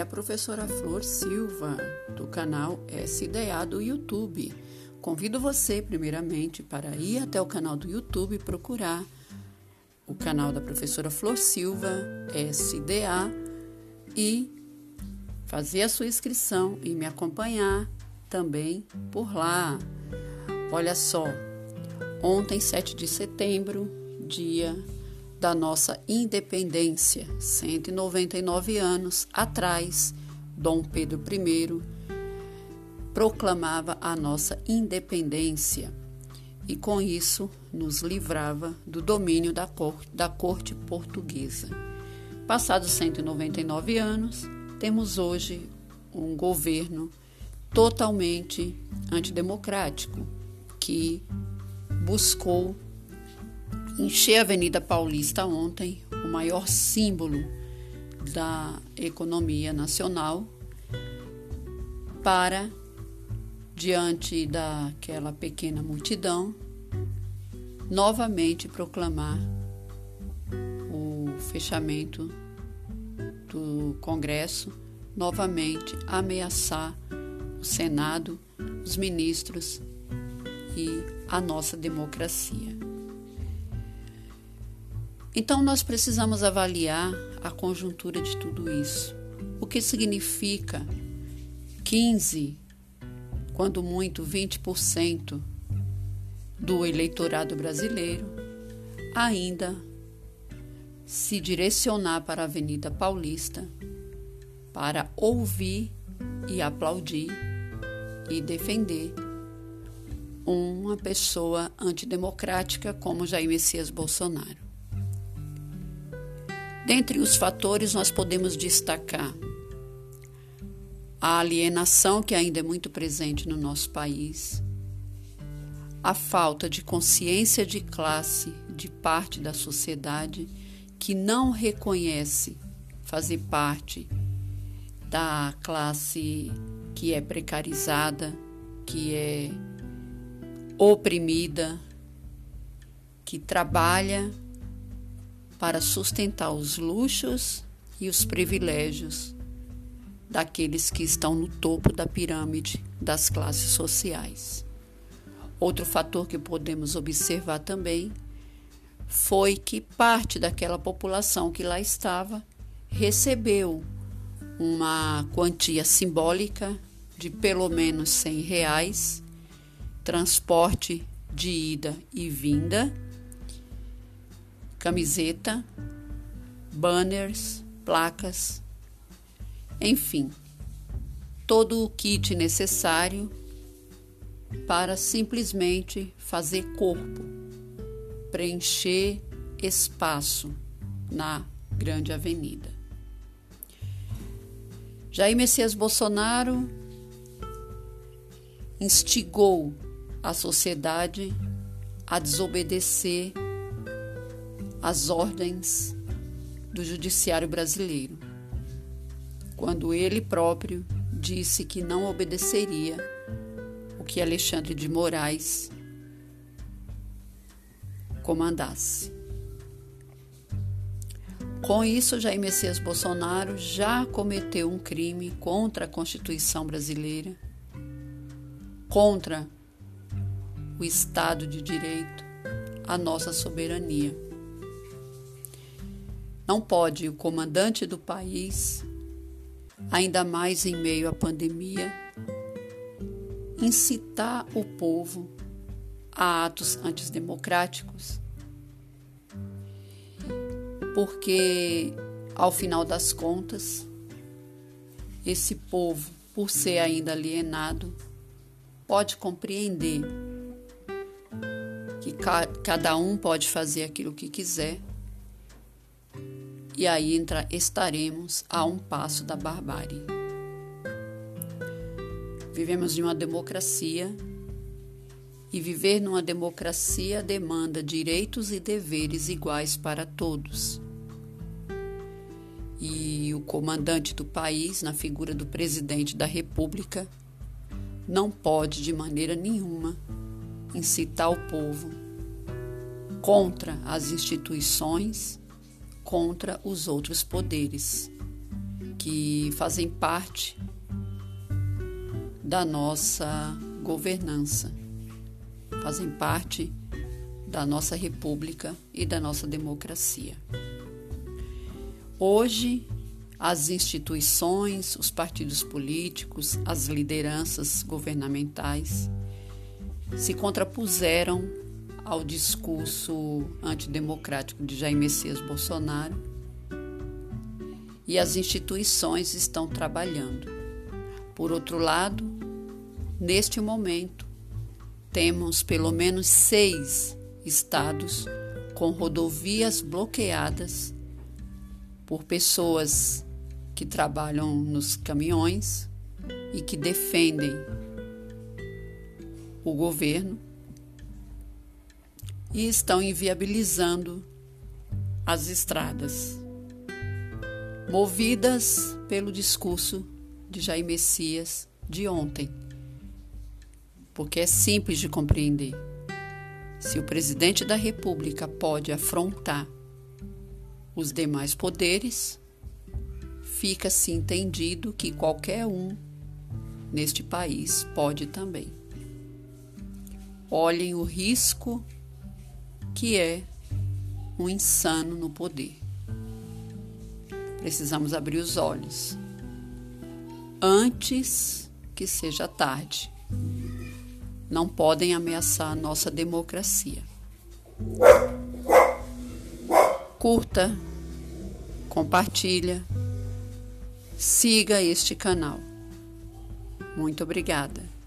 A professora Flor Silva, do canal SDA do YouTube. Convido você, primeiramente, para ir até o canal do YouTube e procurar o canal da professora Flor Silva, SDA, e fazer a sua inscrição e me acompanhar também por lá. Olha só, ontem, 7 de setembro, dia da nossa independência, 199 anos atrás, Dom Pedro I proclamava a nossa independência e com isso nos livrava do domínio da corte, da corte portuguesa. Passados 199 anos, temos hoje um governo totalmente antidemocrático que buscou encher a Avenida Paulista ontem, o maior símbolo da economia nacional, para, diante daquela pequena multidão, novamente proclamar o fechamento do Congresso, novamente ameaçar o Senado, os ministros e a nossa democracia. Então, nós precisamos avaliar a conjuntura de tudo isso. O que significa 15, quando muito 20% do eleitorado brasileiro ainda se direcionar para a Avenida Paulista para ouvir e aplaudir e defender uma pessoa antidemocrática como Jair Messias Bolsonaro. Dentre os fatores, nós podemos destacar a alienação que ainda é muito presente no nosso país, a falta de consciência de classe de parte da sociedade que não reconhece fazer parte da classe que é precarizada, que é oprimida, que trabalha para sustentar os luxos e os privilégios daqueles que estão no topo da pirâmide das classes sociais. Outro fator que podemos observar também foi que parte daquela população que lá estava recebeu uma quantia simbólica de pelo menos 100 reais, transporte de ida e vinda camiseta, banners, placas, enfim, todo o kit necessário para simplesmente fazer corpo, preencher espaço na grande avenida. Jair Messias Bolsonaro instigou a sociedade a desobedecer as ordens do Judiciário brasileiro, quando ele próprio disse que não obedeceria o que Alexandre de Moraes comandasse. Com isso, Jair Messias Bolsonaro já cometeu um crime contra a Constituição brasileira, contra o Estado de Direito, a nossa soberania. Não pode o comandante do país, ainda mais em meio à pandemia, incitar o povo a atos antidemocráticos, porque, ao final das contas, esse povo, por ser ainda alienado, pode compreender que cada um pode fazer aquilo que quiser e aí entra, estaremos a um passo da barbárie. Vivemos em uma democracia e viver numa democracia demanda direitos e deveres iguais para todos. E o comandante do país, na figura do presidente da República, não pode de maneira nenhuma incitar o povo contra as instituições contra os outros poderes. que fazem parte da nossa governança, fazem parte da nossa república e da nossa democracia. Hoje, as instituições, os partidos políticos, as lideranças governamentais se contrapuseram ao discurso antidemocrático de Jair Messias Bolsonaro e as instituições estão trabalhando. Por outro lado, neste momento, temos pelo menos seis estados com rodovias bloqueadas por pessoas que trabalham nos caminhões e que defendem o governo e estão inviabilizando as estradas, movidas pelo discurso de Jair Messias de ontem, porque é simples de compreender. Se o presidente da República pode afrontar os demais poderes, fica-se entendido que qualquer um neste país pode também. Olhem o risco que é um insano no poder. Precisamos abrir os olhos antes que seja tarde. Não podem ameaçar a nossa democracia. Curta, compartilha, siga este canal. Muito obrigada.